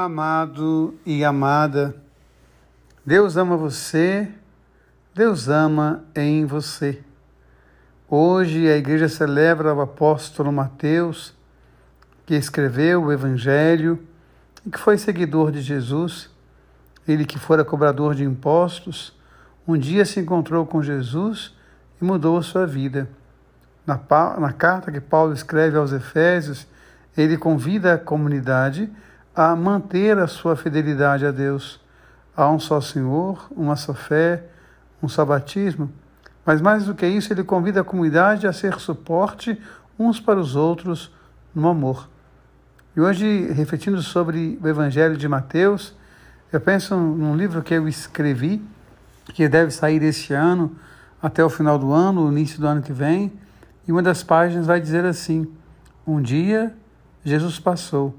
Amado e amada, Deus ama você, Deus ama em você. Hoje a igreja celebra o apóstolo Mateus, que escreveu o Evangelho e que foi seguidor de Jesus. Ele que fora cobrador de impostos, um dia se encontrou com Jesus e mudou a sua vida. Na, na carta que Paulo escreve aos Efésios, ele convida a comunidade a manter a sua fidelidade a Deus. Há um só Senhor, uma só fé, um só batismo. Mas mais do que isso, ele convida a comunidade a ser suporte uns para os outros no amor. E hoje, refletindo sobre o Evangelho de Mateus, eu penso num livro que eu escrevi, que deve sair este ano, até o final do ano, início do ano que vem, e uma das páginas vai dizer assim: Um dia Jesus passou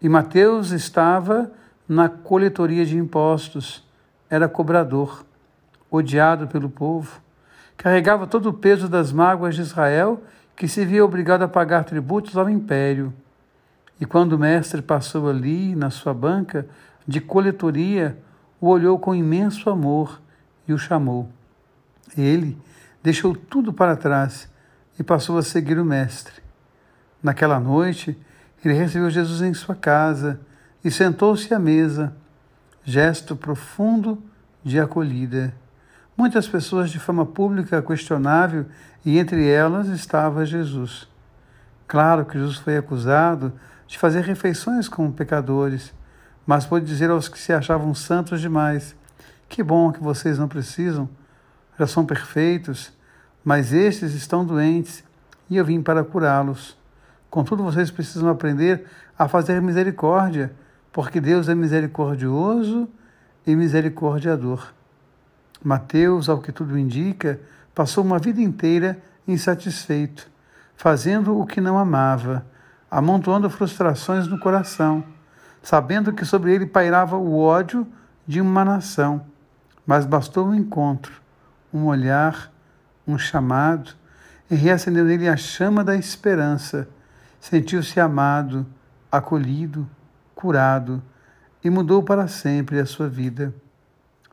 e Mateus estava na coletoria de impostos, era cobrador, odiado pelo povo, carregava todo o peso das mágoas de Israel, que se via obrigado a pagar tributos ao império. E quando o mestre passou ali, na sua banca de coletoria, o olhou com imenso amor e o chamou. Ele deixou tudo para trás e passou a seguir o mestre. Naquela noite, ele recebeu Jesus em sua casa e sentou-se à mesa, gesto profundo de acolhida. Muitas pessoas de fama pública questionável e entre elas estava Jesus. Claro que Jesus foi acusado de fazer refeições com pecadores, mas pôde dizer aos que se achavam santos demais: Que bom que vocês não precisam, já são perfeitos, mas estes estão doentes e eu vim para curá-los. Contudo, vocês precisam aprender a fazer misericórdia, porque Deus é misericordioso e misericordiador. Mateus, ao que tudo indica, passou uma vida inteira insatisfeito, fazendo o que não amava, amontoando frustrações no coração, sabendo que sobre ele pairava o ódio de uma nação. Mas bastou um encontro, um olhar, um chamado, e reacendeu nele a chama da esperança sentiu-se amado, acolhido, curado e mudou para sempre a sua vida.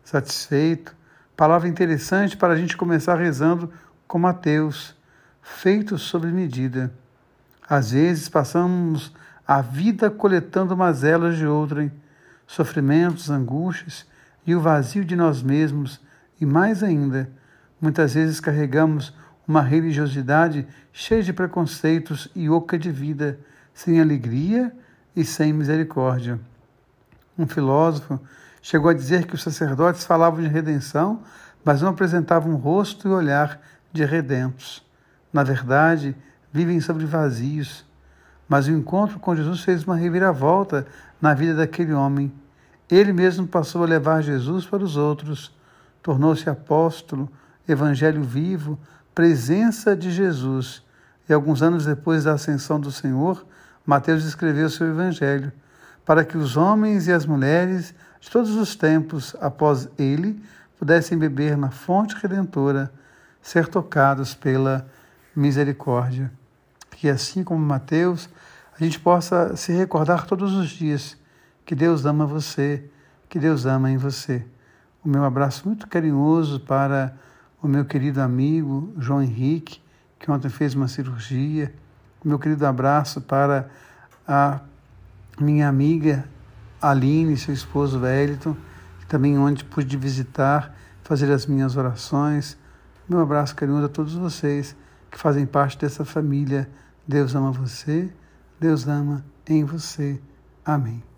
Satisfeito, palavra interessante para a gente começar rezando com Mateus, feito sob medida. Às vezes passamos a vida coletando mazelas de outrem, sofrimentos, angústias e o vazio de nós mesmos, e mais ainda, muitas vezes carregamos uma religiosidade cheia de preconceitos e oca de vida, sem alegria e sem misericórdia. Um filósofo chegou a dizer que os sacerdotes falavam de redenção, mas não apresentavam rosto e olhar de redentos. Na verdade, vivem sobre vazios. Mas o encontro com Jesus fez uma reviravolta na vida daquele homem. Ele mesmo passou a levar Jesus para os outros, tornou-se apóstolo, evangelho vivo, presença de Jesus. E alguns anos depois da ascensão do Senhor, Mateus escreveu seu evangelho, para que os homens e as mulheres de todos os tempos após ele pudessem beber na fonte redentora, ser tocados pela misericórdia. Que assim como Mateus, a gente possa se recordar todos os dias que Deus ama você, que Deus ama em você. O meu abraço muito carinhoso para o meu querido amigo João Henrique, que ontem fez uma cirurgia, o meu querido abraço para a minha amiga Aline, seu esposo Wellington, que também ontem pude visitar, fazer as minhas orações. Meu abraço carinhoso a todos vocês que fazem parte dessa família. Deus ama você, Deus ama em você. Amém.